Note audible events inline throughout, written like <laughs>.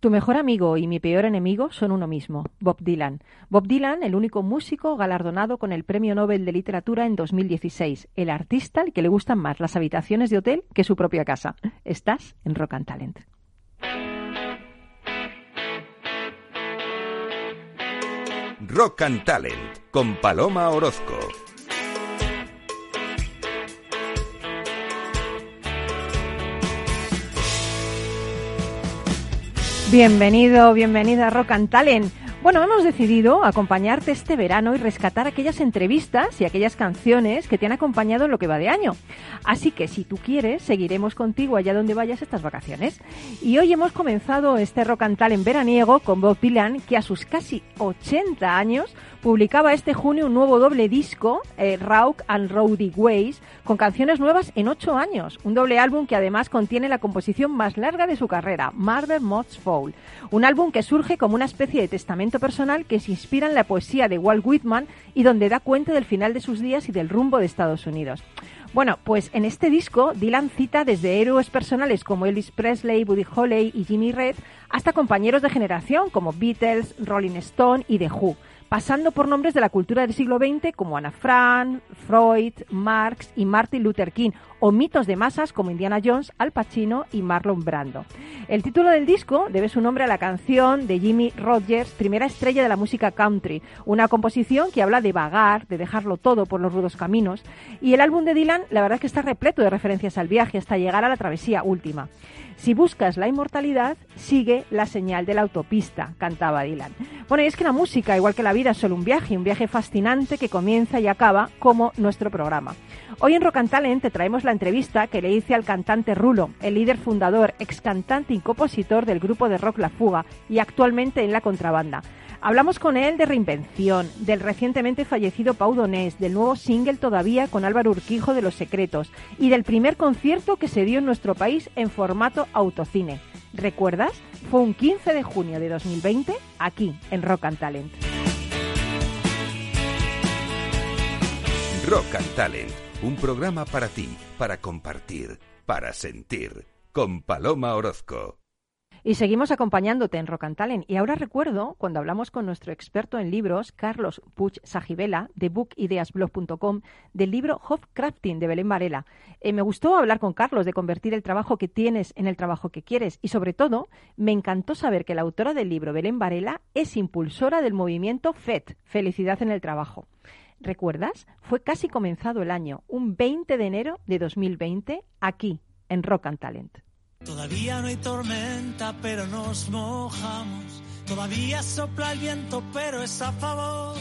Tu mejor amigo y mi peor enemigo son uno mismo, Bob Dylan. Bob Dylan, el único músico galardonado con el Premio Nobel de Literatura en 2016, el artista al que le gustan más las habitaciones de hotel que su propia casa. Estás en Rock and Talent. Rock and Talent con Paloma Orozco. Bienvenido, bienvenida Rock and Talent. Bueno, hemos decidido acompañarte este verano y rescatar aquellas entrevistas y aquellas canciones que te han acompañado en lo que va de año. Así que si tú quieres, seguiremos contigo allá donde vayas estas vacaciones. Y hoy hemos comenzado este Rock and Talent veraniego con Bob Dylan, que a sus casi 80 años publicaba este junio un nuevo doble disco, eh, and Rowdy Ways, con canciones nuevas en ocho años. Un doble álbum que además contiene la composición más larga de su carrera, Marvel Moth's Fall. Un álbum que surge como una especie de testamento personal que se inspira en la poesía de Walt Whitman y donde da cuenta del final de sus días y del rumbo de Estados Unidos. Bueno, pues en este disco Dylan cita desde héroes personales como Elvis Presley, Buddy Holly y Jimmy Red hasta compañeros de generación como Beatles, Rolling Stone y The Who pasando por nombres de la cultura del siglo XX como Ana Frank, Freud, Marx y Martin Luther King, o mitos de masas como Indiana Jones, Al Pacino y Marlon Brando. El título del disco debe su nombre a la canción de Jimmy Rogers, primera estrella de la música country, una composición que habla de vagar, de dejarlo todo por los rudos caminos, y el álbum de Dylan la verdad es que está repleto de referencias al viaje hasta llegar a la travesía última. Si buscas la inmortalidad, sigue la señal de la autopista, cantaba Dylan. Bueno, y es que la música, igual que la vida, es solo un viaje, un viaje fascinante que comienza y acaba como nuestro programa. Hoy en Rock and Talent te traemos la entrevista que le hice al cantante Rulo, el líder fundador, ex cantante y compositor del grupo de rock La Fuga y actualmente en la contrabanda. Hablamos con él de reinvención, del recientemente fallecido Pau Donés, del nuevo single Todavía con Álvaro Urquijo de Los Secretos y del primer concierto que se dio en nuestro país en formato autocine. ¿Recuerdas? Fue un 15 de junio de 2020 aquí en Rock and Talent. Rock and Talent, un programa para ti, para compartir, para sentir, con Paloma Orozco. Y seguimos acompañándote en Rock and Talent. Y ahora recuerdo cuando hablamos con nuestro experto en libros, Carlos Puch Sajibela, de bookideasblog.com, del libro Hofcrafting de Belén Varela. Eh, me gustó hablar con Carlos de convertir el trabajo que tienes en el trabajo que quieres. Y sobre todo, me encantó saber que la autora del libro, Belén Varela, es impulsora del movimiento FET, Felicidad en el Trabajo. ¿Recuerdas? Fue casi comenzado el año, un 20 de enero de 2020, aquí, en Rock and Talent. Todavía no hay tormenta, pero nos mojamos. Todavía sopla el viento, pero es a favor.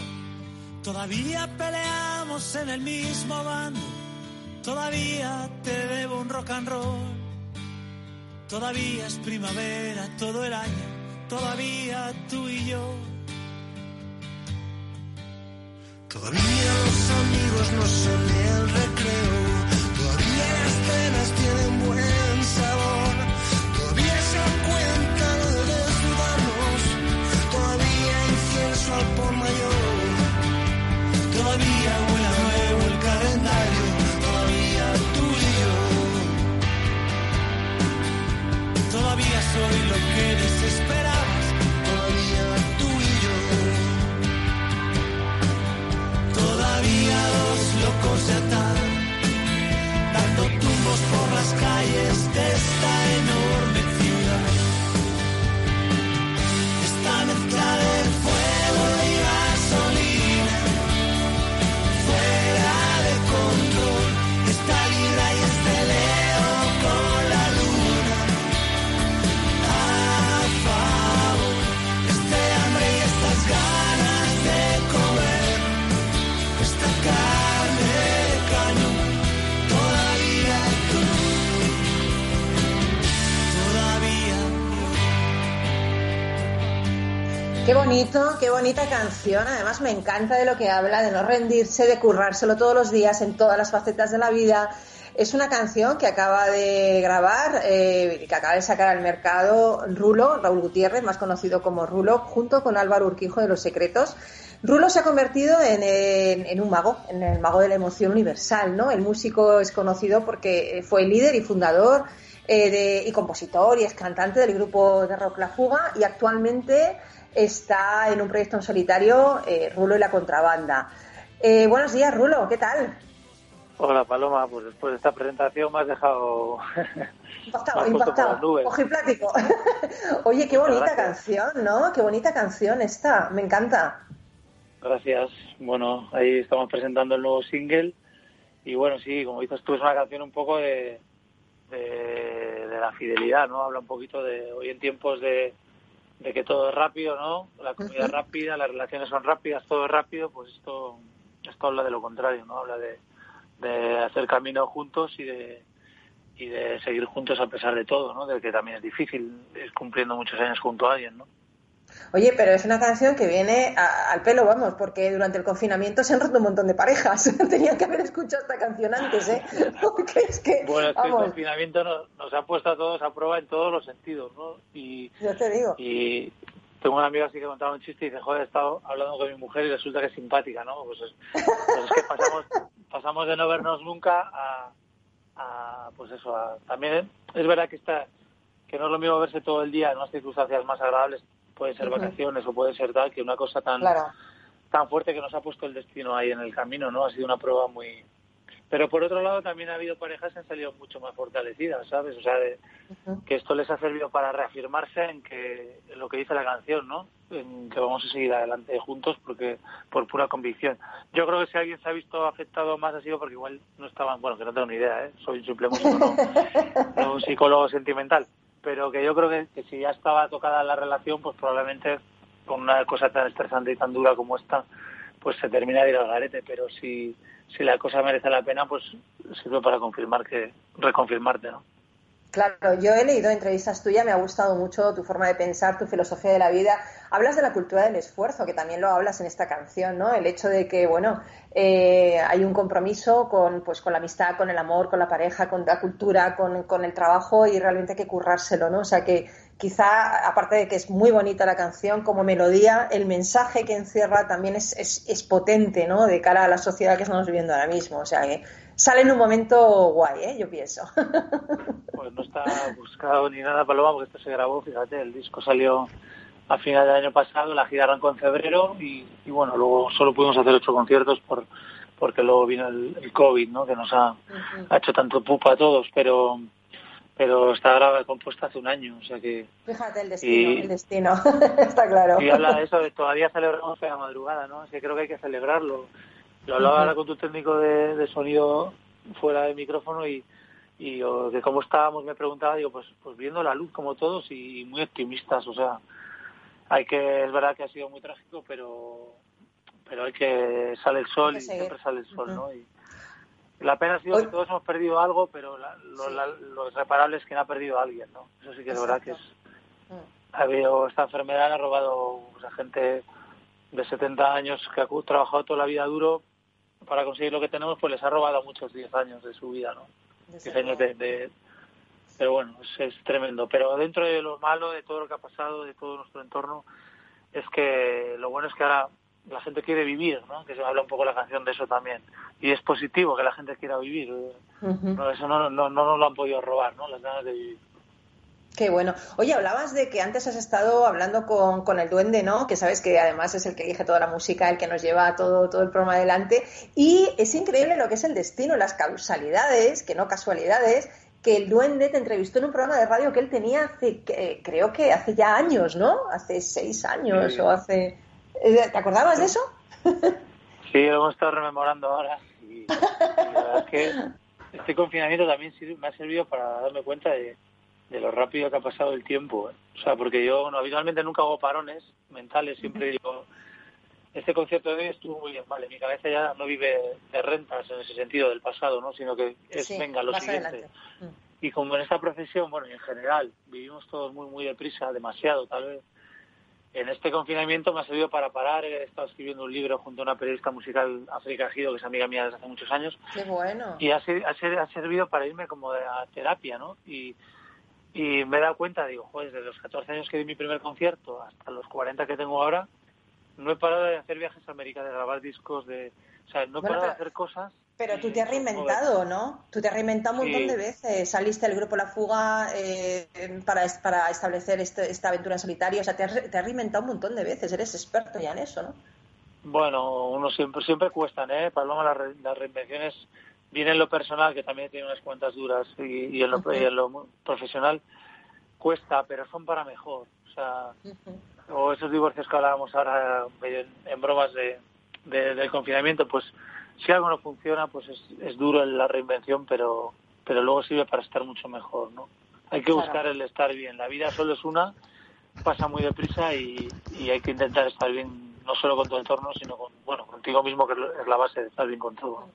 Todavía peleamos en el mismo bando. Todavía te debo un rock and roll. Todavía es primavera todo el año. Todavía tú y yo. Todavía los amigos no son el recreo. Bonito, qué bonita canción. Además me encanta de lo que habla, de no rendirse, de currárselo todos los días en todas las facetas de la vida. Es una canción que acaba de grabar, eh, que acaba de sacar al mercado Rulo, Raúl Gutiérrez, más conocido como Rulo, junto con Álvaro Urquijo de Los Secretos. Rulo se ha convertido en, un mago, en el mago de la emoción universal, ¿no? El músico es conocido porque fue líder y fundador eh, y compositor y es cantante del grupo de rock La Fuga y actualmente está en un proyecto en solitario, eh, Rulo y la Contrabanda. Eh, buenos días, Rulo, ¿qué tal? Hola, Paloma, pues después de esta presentación me has dejado... <laughs> impactado, impactado, ojiplático. <laughs> Oye, qué bonita canción, ¿no? Qué bonita canción esta, me encanta. Gracias. Bueno, ahí estamos presentando el nuevo single y bueno, sí, como dices tú, es una canción un poco de, de, la fidelidad, ¿no? Habla un poquito de hoy en tiempos de, de que todo es rápido, ¿no? La comida es rápida, las relaciones son rápidas, todo es rápido, pues esto, esto habla de lo contrario, ¿no? Habla de, de hacer camino juntos y de, y de seguir juntos a pesar de todo, ¿no? De que también es difícil, es cumpliendo muchos años junto a alguien, ¿no? Oye, pero es una canción que viene al pelo, vamos, porque durante el confinamiento se han roto un montón de parejas. <laughs> Tenían que haber escuchado esta canción antes, ¿eh? <laughs> Porque es que. Bueno, es que el confinamiento nos, ha puesto a todos a prueba en todos los sentidos, ¿no? Y, Yo te digo. Y tengo una amiga así que contaba un chiste y dice, joder, he estado hablando con mi mujer y resulta que es simpática, ¿no? Pues es, pues que pasamos, <laughs> pasamos de no vernos nunca a, pues eso, a, también es verdad que está que no es lo mismo verse todo el día en unas circunstancias más agradables puede ser vacaciones o puede ser tal, que una cosa tan, tan fuerte que nos ha puesto el destino ahí en el camino, ¿no? Ha sido una prueba muy... Pero por otro lado también ha habido parejas que han salido mucho más fortalecidas, ¿sabes? O sea, que esto les ha servido para reafirmarse en que en lo que dice la canción, ¿no? En que vamos a seguir adelante juntos porque por pura convicción. Yo creo que si alguien se ha visto afectado más ha sido porque igual no estaban, bueno, que no tengo ni idea, ¿eh? Soy un simple músico, no un psicólogo sentimental pero que yo creo que, si ya estaba tocada la relación, pues probablemente con una cosa tan estresante y tan dura como esta, pues se termina de ir al garete, pero si, si la cosa merece la pena, pues sirve para confirmar que, reconfirmarte, ¿no? Claro, yo he leído entrevistas tuyas, me ha gustado mucho tu forma de pensar, tu filosofía de la vida. Hablas de la cultura del esfuerzo, que también lo hablas en esta canción, ¿no? El hecho de que, bueno, eh, hay un compromiso con, pues, con la amistad, con el amor, con la pareja, con la cultura, con, con el trabajo y realmente hay que currárselo, ¿no? O sea que quizá, aparte de que es muy bonita la canción como melodía, el mensaje que encierra también es, es, es potente, ¿no? De cara a la sociedad que estamos viviendo ahora mismo. O sea que sale en un momento guay, ¿eh? yo pienso. <laughs> Pues no está buscado ni nada, Paloma, porque esto se grabó, fíjate, el disco salió a final del año pasado, la gira arrancó en febrero y, bueno, luego solo pudimos hacer ocho conciertos por porque luego vino el, COVID, ¿no? Que nos ha, hecho tanto pupa a todos, pero pero está grabada compuesta hace un año, o sea que... Fíjate el destino, el destino, <laughs> está claro. Y habla de eso, de todavía celebramos la madrugada, ¿no? Es que creo que hay que celebrarlo. Lo hablaba ahora con tu técnico de, sonido fuera del micrófono y, y de cómo estábamos me preguntaba, digo, pues, pues viendo la luz como todos y muy optimistas, o sea, hay que, es verdad que ha sido muy trágico, pero pero hay que sale el sol y siempre sale el sol, ¿no? Y la pena ha sido que todos hemos perdido algo, pero lo, irreparable es que no ha perdido a alguien, ¿no? Eso sí que es verdad que es ha habido esta enfermedad ha robado pues, a gente de 70 años que ha trabajado toda la vida duro para conseguir lo que tenemos, pues les ha robado muchos 10 años de su vida, ¿no? 10 años de, Pero bueno, es, tremendo. Pero dentro de lo malo, de todo lo que ha pasado, de todo nuestro entorno, es que lo bueno es que ahora la gente quiere vivir, ¿no? Que se habla un poco la canción de eso también. Y es positivo que la gente quiera vivir. no, eso no, no, no nos lo han podido robar, ¿no? Las ganas de vivir. Qué bueno. Oye, hablabas de que antes has estado hablando con, con, el duende, ¿no? Que sabes que además es el que elige toda la música, el que nos lleva todo, todo el programa adelante. Y es increíble lo que es el destino, las causalidades, que no casualidades, que el duende te entrevistó en un programa de radio que él tenía hace, creo que hace ya años, ¿no? Hace seis años o hace... Eh, ¿Te acordabas de eso? <laughs> Sí, lo hemos estado rememorando ahora. Y, la verdad es que este confinamiento también me ha servido para darme cuenta de de lo rápido que ha pasado el tiempo. ¿eh? O sea, porque yo no, habitualmente nunca hago parones mentales, siempre digo, este concierto de hoy estuvo muy bien, vale, mi cabeza ya no vive de rentas en ese sentido del pasado, ¿no? Sino que es, venga, lo siguiente. Mm. Y como en esta profesión, bueno, y en general, vivimos todos muy, muy deprisa, demasiado tal vez, en este confinamiento me ha servido para parar. He estado escribiendo un libro junto a una periodista musical, África Gido, que es amiga mía desde hace muchos años. Qué bueno. Y ha, ha, ha servido para irme como a terapia, ¿no? Y, y me he dado cuenta, digo, joder, desde los 14 años que di mi primer concierto hasta los 40 que tengo ahora, no he parado de hacer viajes a América, de grabar discos, de... O sea, no he parado de hacer cosas Pero tú te has reinventado, ¿no? Tú te has reinventado un montón de veces. Saliste del grupo La Fuga eh, para, para establecer este, esta aventura en solitario. O sea, te has, te has reinventado un montón de veces. Eres experto ya en eso, ¿no? Bueno, uno siempre siempre cuestan, ¿eh? Paloma, las, las reinvenciones vienen en lo personal, que también tiene unas cuentas duras, y, en, lo, en, lo, profesional cuesta, pero son para mejor. O sea, o esos divorcios que hablábamos ahora en, en bromas de, de, del confinamiento, pues si algo no funciona, pues es, es duro la reinvención, pero, pero luego sirve para estar mucho mejor, ¿no? Hay que buscar el estar bien. La vida solo es una, pasa muy deprisa y, y hay que intentar estar bien no solo con tu entorno, sino con, bueno, contigo mismo, que es la base de estar bien con todo.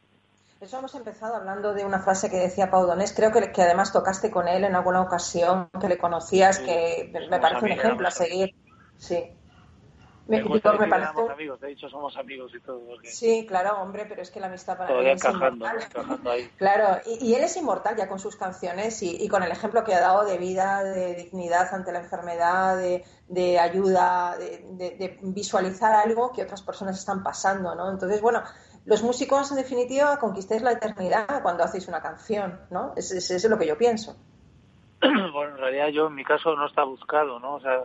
Eso hemos empezado hablando de una frase que decía Pau Donés, creo que, que además tocaste con él en alguna ocasión, que le conocías, sí, que me parece un ejemplo a seguir. Sí. Me, me, me parece... Amigos, de hecho somos amigos y todo. Porque... Sí, claro, hombre, pero es que la amistad para Todavía él es encajando ahí. <laughs> Claro, y, y, él es inmortal ya con sus canciones y, y, con el ejemplo que ha dado de vida, de dignidad ante la enfermedad, de, de ayuda, de, de, visualizar algo que otras personas están pasando, ¿no? Entonces, bueno, los músicos en definitiva conquistáis la eternidad cuando hacéis una canción, ¿no? Eso es, es lo que yo pienso. <clears throat> Bueno, en realidad yo en mi caso no está buscado, ¿no? O sea,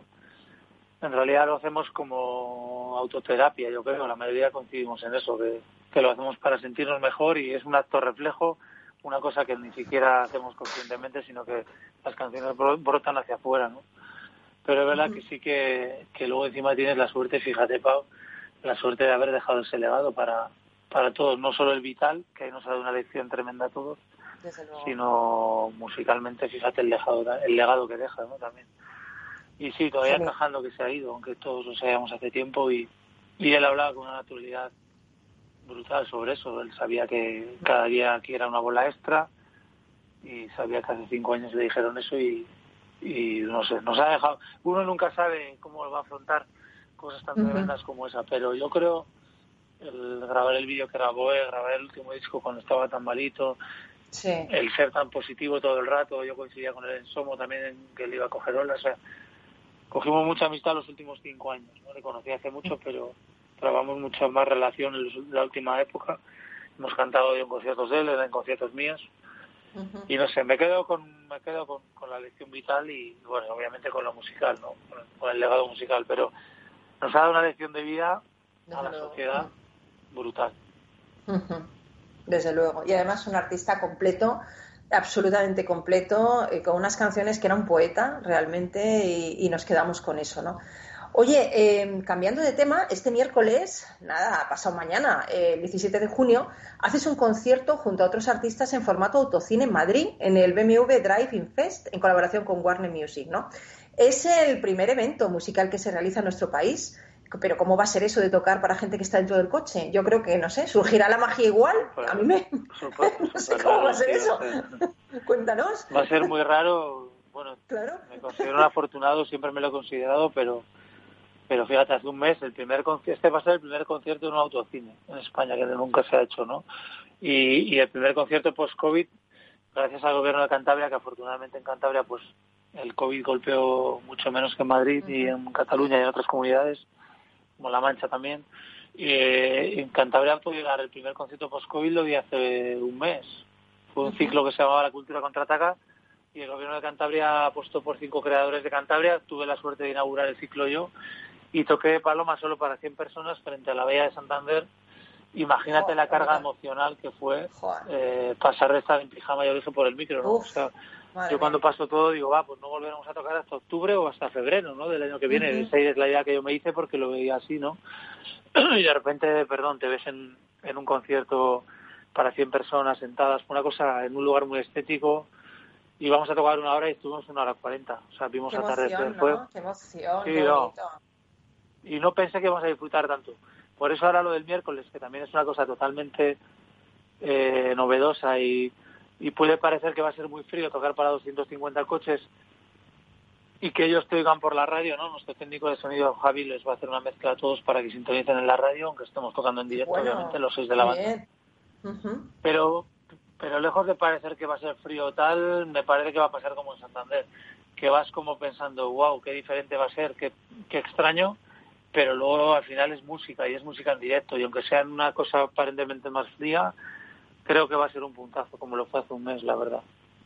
en realidad lo hacemos como autoterapia, yo creo, la mayoría coincidimos en eso, que, que, lo hacemos para sentirnos mejor y es un acto reflejo, una cosa que ni siquiera hacemos conscientemente, sino que las canciones brotan hacia afuera, ¿no? Pero es verdad uh -huh. que sí que, que luego encima tienes la suerte, fíjate, Pau, la suerte de haber dejado ese legado para, para todos, no solo el vital, que nos ha dado una lección tremenda a todos, sino musicalmente, fíjate el legado, el legado que deja, ¿no? También. Y sí, todavía sí. encajando que se ha ido, aunque todos lo sabíamos hace tiempo y, y él hablaba con una naturalidad brutal sobre eso. Él sabía que cada día aquí era una bola extra y sabía que hace cinco años le dijeron eso y, y no sé, nos ha dejado. Uno nunca sabe cómo va a afrontar cosas tan tremendas uh -huh. como esa, pero yo creo el grabar el vídeo que grabó, el grabar el último disco cuando estaba tan malito, sí. el ser tan positivo todo el rato, yo coincidía con él en Somo también, en que él iba a coger olas, o sea, cogimos mucha amistad los últimos cinco años, ¿no? Le conocí hace mucho, pero trabajamos mucha más relación en la última época. Hemos cantado en conciertos de él, en conciertos míos. Uh -huh. Y no sé, me quedo con me quedo con, con, la lección vital y, bueno, obviamente con lo musical, ¿no? Con, con el legado musical, pero nos ha dado una lección de vida a la sociedad brutal. Desde luego. Y además un artista completo absolutamente completo, eh, con unas canciones que era un poeta realmente y, nos quedamos con eso, ¿no? Oye, eh, cambiando de tema, este miércoles, nada, pasado mañana, eh, el 17 de junio, haces un concierto junto a otros artistas en formato autocine en Madrid, en el BMW Drive-In Fest, en colaboración con Warner Music, ¿no? Es el primer evento musical que se realiza en nuestro país. Pero ¿cómo va a ser eso de tocar para gente que está dentro del coche? Yo creo que, no sé, surgirá la magia igual. A mí me... <laughs> no sé cómo va a ser eso. Cuéntanos. Va a ser muy raro. Bueno, claro. me considero un afortunado, siempre me lo he considerado, pero pero fíjate, hace un mes, el primer este va a ser el primer concierto de un autocine en España, que nunca se ha hecho, ¿no? Y, y el primer concierto post-COVID, gracias al gobierno de Cantabria, que afortunadamente en Cantabria, pues el COVID golpeó mucho menos que en Madrid uh -huh. y en Cataluña y en otras comunidades, como La Mancha también. Y eh, en Cantabria pudo llegar el primer concierto post-COVID, lo vi hace un mes. Fue un ciclo que se llamaba La Cultura Contraataca y el gobierno de Cantabria apostó por cinco creadores de Cantabria. Tuve la suerte de inaugurar el ciclo yo y toqué Paloma solo para 100 personas frente a la Bella de Santander. Imagínate Joder, la carga emocional que fue eh, pasar de estar en pijama y orejo por el micro, ¿no? Uf, o sea, yo cuando paso todo digo, va, pues no volveremos a tocar hasta octubre o hasta febrero, ¿no? Del año que viene. Uh -huh. Esa es la idea que yo me hice porque lo veía así, ¿no? <clears throat> y de repente, perdón, te ves en, en un concierto para 100 personas sentadas, una cosa en un lugar muy estético, y vamos a tocar una hora y estuvimos una hora cuarenta. O sea, vimos atardecer. ¿no? Qué emoción, sí, qué no. Y no pensé que íbamos a disfrutar tanto. Por eso ahora lo del miércoles, que también es una cosa totalmente eh, novedosa y, y puede parecer que va a ser muy frío tocar para 250 coches y que ellos te oigan por la radio, ¿no? Nuestro técnico de sonido, Javi, les va a hacer una mezcla a todos para que sintonicen en la radio, aunque estemos tocando en directo, bueno, obviamente, los seis de la banda. Uh -huh. Pero pero lejos de parecer que va a ser frío tal, me parece que va a pasar como en Santander, que vas como pensando, wow, qué diferente va a ser, qué, qué extraño, pero luego al final es música y es música en directo y aunque sea una cosa aparentemente más fría, creo que va a ser un puntazo, como lo fue hace un mes, la verdad.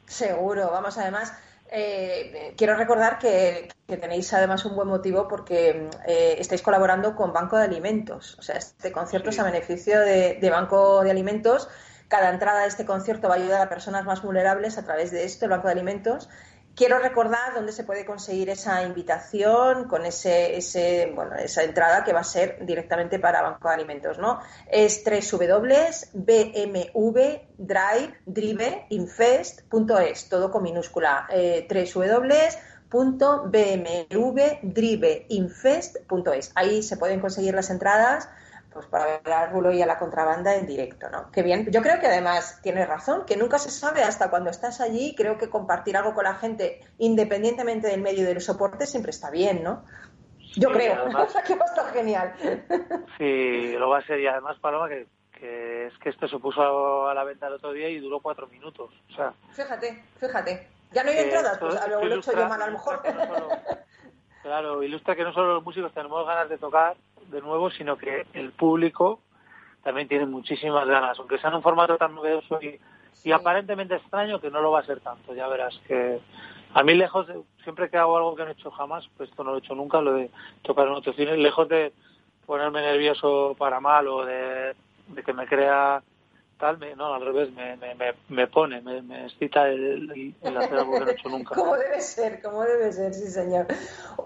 Seguro, vamos, además, eh, quiero recordar que, tenéis además un buen motivo porque eh, estáis colaborando con Banco de Alimentos. O sea, este concierto es a beneficio de, de, Banco de Alimentos. Cada entrada de este concierto va a ayudar a personas más vulnerables a través de esto, el Banco de Alimentos. Quiero recordar dónde se puede conseguir esa invitación con ese, ese, bueno, esa entrada que va a ser directamente para Banco de Alimentos, ¿no? Es www.bmwdriveinfest.es, todo con minúscula. Eh, www.bmwdriveinfest.es. Ahí se pueden conseguir las entradas pues para ver al rulo y a la contrabanda en directo, ¿no? Qué bien. Yo creo que además tienes razón, que nunca se sabe hasta cuando estás allí. Creo que compartir algo con la gente, independientemente del medio del soporte, siempre está bien, ¿no? Yo creo además, <laughs> que va a estar genial. Sí, lo va a ser. Y además, Paloma, que, es que esto se puso a la venta el otro día y duró cuatro minutos. O sea, fíjate, fíjate. Ya no hay entradas, pues a lo, hecho yo mal a lo mejor. claro, ilustra que no solo los músicos tenemos ganas de tocar, de nuevo, sino que el público también tiene muchísimas ganas, aunque sea en un formato tan novedoso y, aparentemente extraño, que no lo va a ser tanto, ya verás que a mí lejos, siempre que hago algo que no he hecho jamás, pues esto no lo he hecho nunca, lo de tocar en otro cine, lejos de ponerme nervioso para mal o de que me crea no, al revés, me, me, me pone, me, me excita el, hacer algo que no he hecho nunca. <laughs> como debe ser, como debe ser, sí señor.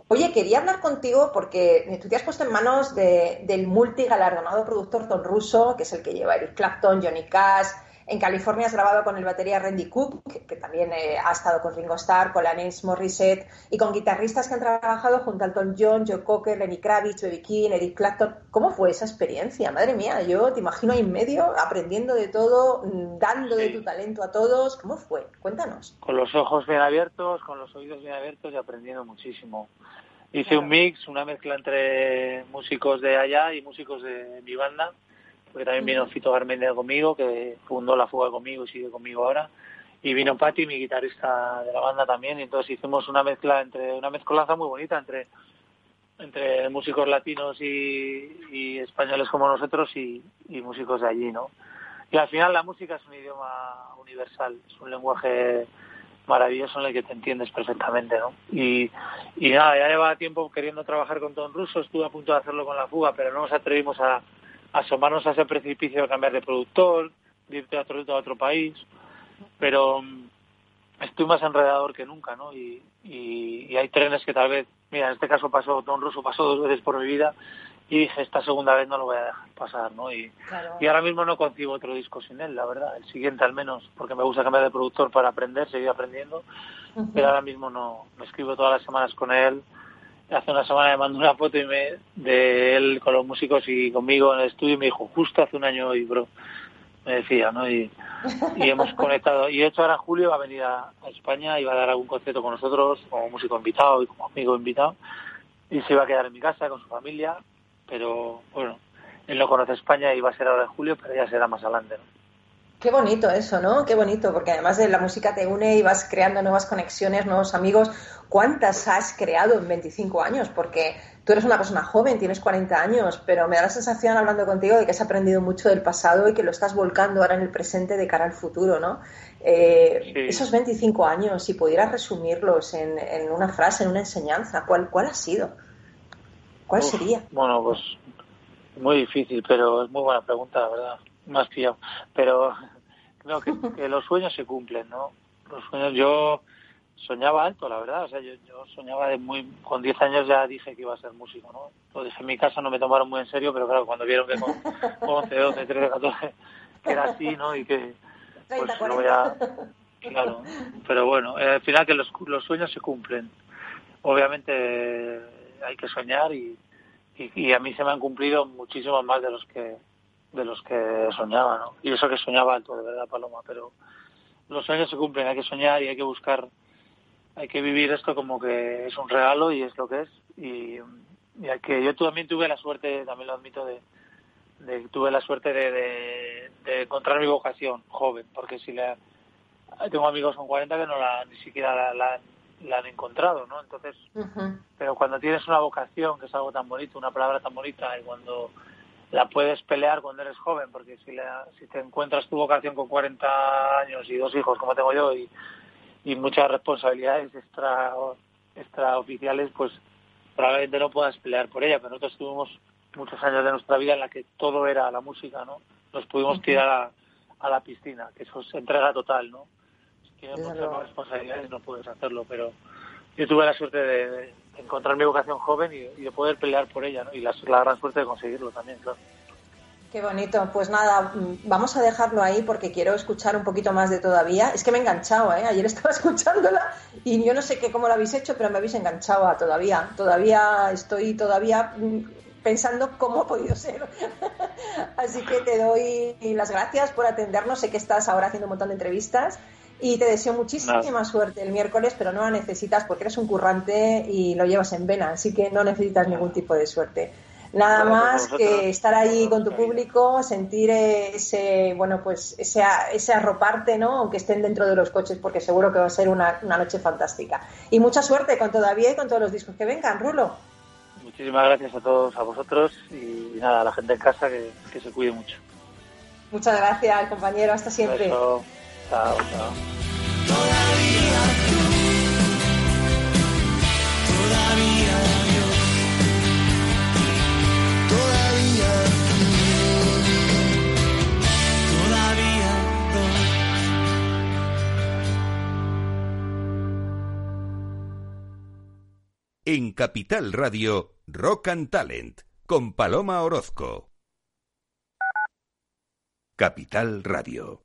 Oye, quería hablar contigo porque tú te has puesto en manos de, del multigalardonado productor Don Russo, que es el que lleva Eric Clapton, Johnny Cash, en California has grabado con el batería Randy Cook, que, también eh, ha estado con Ringo Starr, con Alanis Morissette y con guitarristas que han trabajado junto a Elton John, Joe Cocker, Lenny Kravitz, Baby King, Eric Clapton. ¿Cómo fue esa experiencia? Madre mía, yo te imagino ahí en medio, aprendiendo de todo, mm, dando de tu talento a todos. ¿Cómo fue? Cuéntanos. Con los ojos bien abiertos, con los oídos bien abiertos y aprendiendo muchísimo. Hice un mix, una mezcla entre músicos de allá y músicos de mi banda porque también vino Fito Garmendia conmigo, que fundó la fuga conmigo y sigue conmigo ahora. Y vino Patti, mi guitarrista de la banda también, y entonces hicimos una mezcla entre, una mezcolanza muy bonita entre entre músicos latinos y, españoles como nosotros y, músicos de allí, ¿no? Y al final la música es un idioma universal, es un lenguaje maravilloso en el que te entiendes perfectamente, ¿no? Y, y nada, ya lleva tiempo queriendo trabajar con Don Russo, estuve a punto de hacerlo con la fuga, pero no nos atrevimos a, asomarnos a ese precipicio de cambiar de productor, de irte a otro, a otro país, pero mm, estoy más enredador que nunca, ¿no? Y, y, hay trenes que tal vez, mira, en este caso pasó, Don Russo pasó dos veces por mi vida y dije, esta segunda vez no lo voy a dejar pasar, ¿no? Y, y ahora mismo no concibo otro disco sin él, la verdad, el siguiente al menos, porque me gusta cambiar de productor para aprender, seguir aprendiendo, pero ahora mismo no, me escribo todas las semanas con él, hace una semana me mandó una foto y me, de él con los músicos y conmigo en el estudio y me dijo, justo hace un año y bro, me decía, ¿no? Y, hemos <laughs> conectado. Y de hecho ahora Julio va a venir a, España y va a dar algún concierto con nosotros, como músico invitado y como amigo invitado. Y se va a quedar en mi casa con su familia, pero bueno, él no conoce España y va a ser ahora en julio, pero ya será más adelante, ¿no? Qué bonito eso, ¿no? Qué bonito, porque además de la música te une y vas creando nuevas conexiones, nuevos amigos. ¿Cuántas has creado en 25 años? Porque tú eres una persona joven, tienes 40 años, pero me da la sensación hablando contigo de que has aprendido mucho del pasado y que lo estás volcando ahora en el presente de cara al futuro, ¿no? Eh, esos 25 años, si pudieras resumirlos en, una frase, en una enseñanza, ¿cuál, cuál ha sido? ¿Cuál sería? Bueno, pues muy difícil, pero es muy buena pregunta, la verdad más pillado. Pero creo <laughs> que, los sueños se cumplen, ¿no? Los sueños, yo soñaba alto, la verdad. O sea, yo, soñaba de muy. Con 10 años ya dije que iba a ser músico, ¿no? Lo dije en mi casa, no me tomaron muy en serio, pero claro, cuando vieron que con 11, 12, 13, 14, que era así, ¿no? Y que. Pues lo voy a. Claro. Pero bueno, eh, al final que los, los sueños se cumplen. Obviamente hay que soñar y, y, y a mí se me han cumplido muchísimos más de los que de los que soñaba, ¿no? Y eso que soñaba alto, de verdad, Paloma, pero los sueños se cumplen, hay que soñar y hay que buscar, hay que vivir esto como que es un regalo y es lo que es. Y, y que yo también tuve la suerte, también lo admito, de, tuve la suerte de, de, encontrar mi vocación joven, porque si la, tengo amigos con 40 que no la, ni siquiera la, la, han encontrado, ¿no? Entonces, pero cuando tienes una vocación, que es algo tan bonito, una palabra tan bonita, y cuando la puedes pelear cuando eres joven, porque si, si te encuentras tu vocación con 40 años y dos hijos como tengo yo y, y muchas responsabilidades extra, extraoficiales, pues probablemente no puedas pelear por ella, pero nosotros tuvimos muchos años de nuestra vida en la que todo era la música, ¿no? Nos pudimos tirar a, a la piscina, que eso es entrega total, ¿no? Si tienes muchas responsabilidades no puedes hacerlo, pero yo tuve la suerte de, encontrar mi vocación joven y, de poder pelear por ella, ¿no? Y la, gran suerte de conseguirlo también, claro. Qué bonito. Pues nada, mm, vamos a dejarlo ahí porque quiero escuchar un poquito más de todavía. Es que me he enganchado, ¿eh? Ayer estaba <laughs> escuchándola y yo no sé qué cómo lo habéis hecho, pero me habéis enganchado a todavía. Todavía estoy todavía mm, pensando cómo ha podido ser. <laughs> Así que te doy las gracias por atendernos. Sé que estás ahora haciendo un montón de entrevistas y te deseo muchísima suerte el miércoles, pero no la necesitas porque eres un currante y lo llevas en vena, así que no necesitas ningún tipo de suerte. Nada más que estar ahí con tu público, sentir ese, bueno, pues ese, ese arroparte, ¿no? Aunque estén dentro de los coches, porque seguro que va a ser una, una noche fantástica. Y mucha suerte con todavía y con todos los discos que vengan, Rulo. Muchísimas gracias a todos, a vosotros y nada, a la gente en casa que, que se cuide mucho. Muchas gracias, compañero. Hasta siempre. Chao, chao. Todavía tú, todavía yo, todavía tú, todavía En Capital Radio, Rock and Talent, con Paloma Orozco. Capital Radio.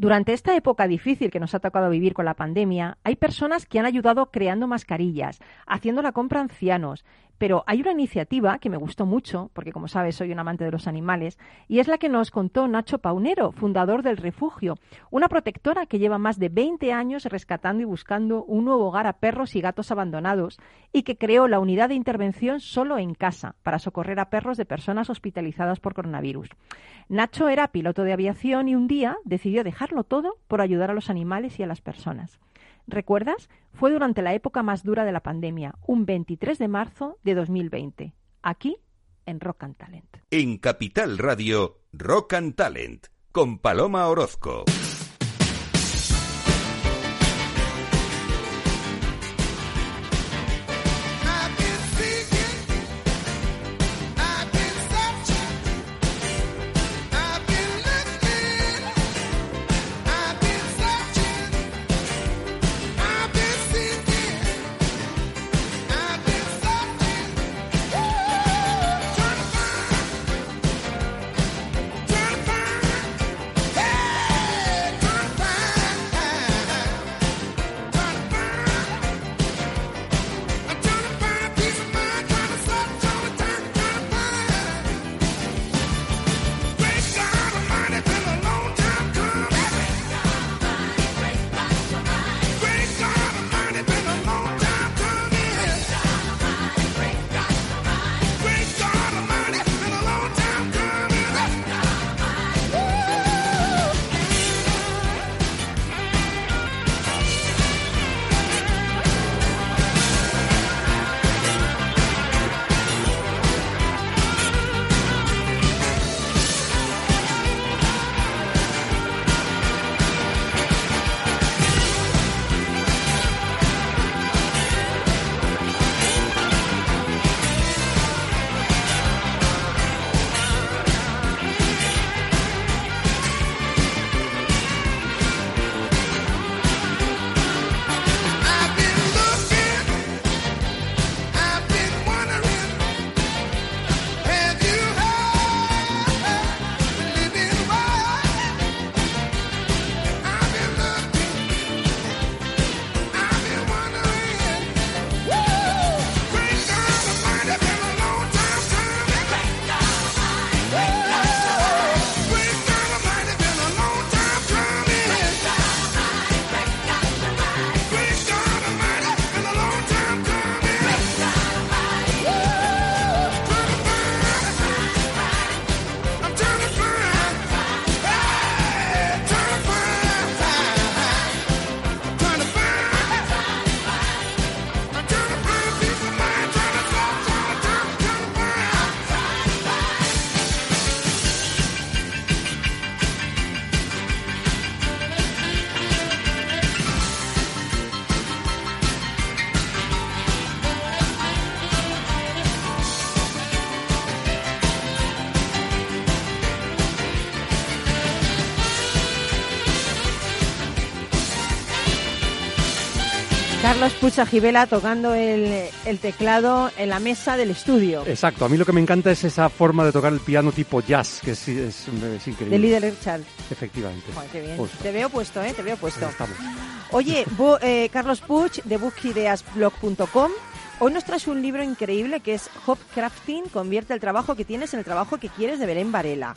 Durante esta época difícil que nos ha tocado vivir con la pandemia, hay personas que han ayudado creando mascarillas, haciendo la compra a ancianos, pero hay una iniciativa que me gustó mucho, porque como sabes soy un amante de los animales, y es la que nos contó Nacho Paunero, fundador del Refugio, una protectora que lleva más de 20 años rescatando y buscando un nuevo hogar a perros y gatos abandonados y que creó la unidad de intervención solo en casa para socorrer a perros de personas hospitalizadas por coronavirus. Nacho era piloto de aviación y un día decidió dejarlo todo por ayudar a los animales y a las personas. ¿Recuerdas? Fue durante la época más dura de la pandemia, un 23 de marzo de 2020, aquí en Rock and Talent. En Capital Radio, Rock and Talent, con Paloma Orozco. Carlos Pucha Gibela tocando el, el, teclado en la mesa del estudio. Exacto, a mí lo que me encanta es esa forma de tocar el piano tipo jazz, que es, es, es increíble. De líder Richard. Efectivamente. Joder, qué bien. Te veo puesto, ¿eh? Te veo puesto. Oye, bo, eh, Carlos Puch de bookideasblog.com. Hoy nos traes un libro increíble que es Hop Crafting, convierte el trabajo que tienes en el trabajo que quieres de Belén Varela.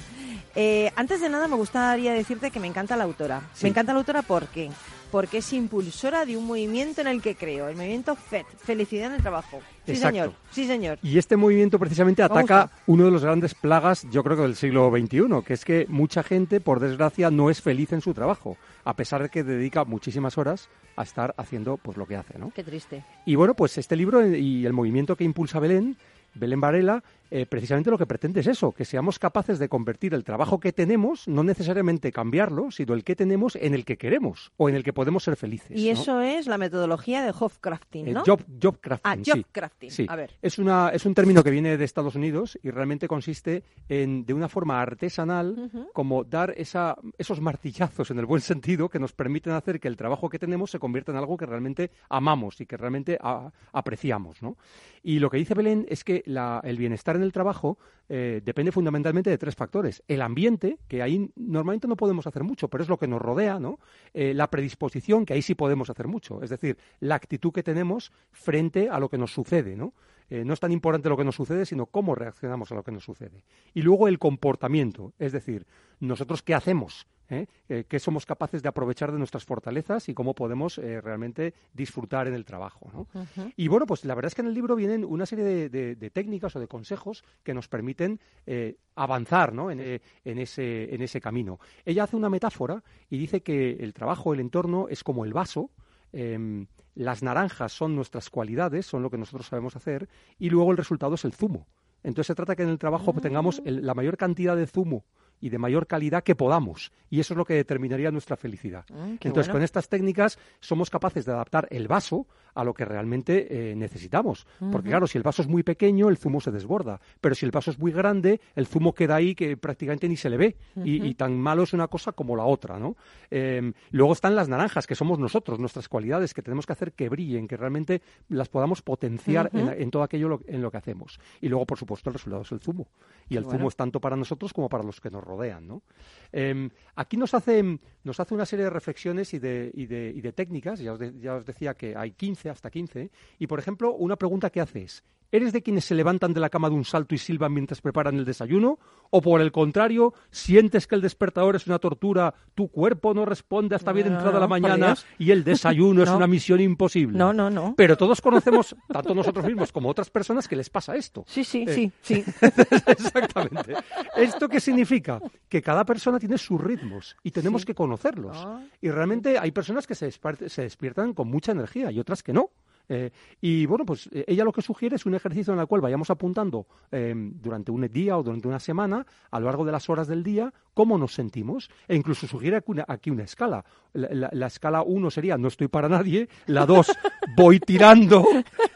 Eh, antes de nada me gustaría decirte que me encanta la autora. Sí. Me encanta la autora porque porque es impulsora de un movimiento en el que creo, el movimiento FED, Felicidad en el Trabajo. Sí, Exacto. señor. Sí, señor. Y este movimiento precisamente Me ataca uno de los grandes plagas, yo creo que del siglo XXI, que es que mucha gente, por desgracia, no es feliz en su trabajo, a pesar de que dedica muchísimas horas a estar haciendo pues lo que hace, ¿no? Qué triste. Y bueno, pues este libro y el movimiento que impulsa Belén, Belén Varela, eh, precisamente lo que pretende es eso, que seamos capaces de convertir el trabajo que tenemos, no necesariamente cambiarlo, sino el que tenemos en el que queremos o en el que podemos ser felices. Y eso es la metodología de Hofkrafting, Eh, ¿no? job, job crafting, Ah, sí. job crafting. Sí. A ver. Es, una, es un término que viene de Estados Unidos y realmente consiste en, de una forma artesanal, como dar esa, esos martillazos en el buen sentido que nos permiten hacer que el trabajo que tenemos se convierta en algo que realmente amamos y que realmente a- apreciamos. ¿no? Y lo que dice Belén es que la- el bienestar en el trabajo eh, depende fundamentalmente de tres factores. El ambiente, que ahí normalmente no podemos hacer mucho, pero es lo que nos rodea, ¿no? Eh, la predisposición, que ahí sí podemos hacer mucho, es decir, la actitud que tenemos frente a lo que nos sucede, ¿no? Eh, no es tan importante lo que nos sucede, sino cómo reaccionamos a lo que nos sucede. Y luego el comportamiento, es decir, nosotros qué hacemos, ¿eh? Eh, qué somos capaces de aprovechar de nuestras fortalezas y cómo podemos eh, realmente disfrutar en el trabajo. ¿no? Y bueno, pues la verdad es que en el libro vienen una serie de, de- de técnicas o de consejos que nos permiten eh, avanzar ¿no? en, en ese, en ese camino. Ella hace una metáfora y dice que el trabajo, el entorno, es como el vaso. em, las naranjas son nuestras cualidades, son lo que nosotros sabemos hacer, y luego el resultado es el zumo. Entonces se trata que en el trabajo tengamos el- la mayor cantidad de zumo y de mayor calidad que podamos. Y eso es lo que determinaría nuestra felicidad. Mm, qué Entonces, bueno. con estas técnicas somos capaces de adaptar el vaso a lo que realmente eh, necesitamos. Porque, claro, si el vaso es muy pequeño, el zumo se desborda. Pero si el vaso es muy grande, el zumo queda ahí que prácticamente ni se le ve. y, y tan malo es una cosa como la otra, ¿no? Em, luego están las naranjas, que somos nosotros, nuestras cualidades, que tenemos que hacer que brillen, que realmente las podamos potenciar en, en todo aquello lo- en lo que hacemos. Y luego, por supuesto, el resultado es el zumo. Y el Bueno. zumo es tanto para nosotros como para los que nos rodean, ¿no? Em, aquí nos hace, nos hace una serie de reflexiones y de, y de, y de técnicas, ya os, ya os decía que hay 15, hasta 15, y por ejemplo, una pregunta que hace es, ¿eres de quienes se levantan de la cama de un salto y silban mientras preparan el desayuno? ¿O por el contrario, sientes que el despertador es una tortura, tu cuerpo no responde hasta bien No, entrada la por mañana y el desayuno es <laughs> una misión imposible? No, no, no. Pero todos conocemos, tanto nosotros mismos como otras personas, que les pasa esto. Sí, sí, Eh, sí, sí. <laughs> Exactamente. ¿Esto qué significa? Que cada persona tiene sus ritmos y tenemos Sí. que conocerlos. Ah. Y realmente hay personas que se despiertan con mucha energía y otras que no. Eh, y bueno, pues eh, ella lo que sugiere es un ejercicio en el cual vayamos apuntando eh, durante un día o durante una semana, a lo largo de las horas del día, cómo nos sentimos. E incluso sugiere aquí una, aquí una escala. La, la- la escala 1 sería no estoy para nadie, la 2 <laughs> voy tirando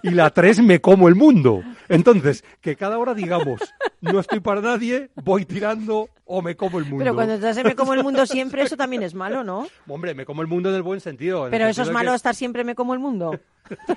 y la 3 me como el mundo. Entonces, que cada hora digamos no estoy para nadie, voy tirando o me como el mundo. Pero cuando estás en Me como el mundo siempre, eso también es malo, ¿no? Hombre, me como el mundo en el buen sentido. en el Pero eso es malo que- estar siempre Me como el mundo. <laughs>